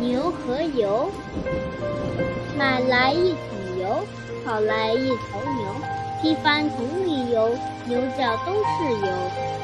牛和油买来一桶油跑来一头牛踢翻桶里油牛角都是油。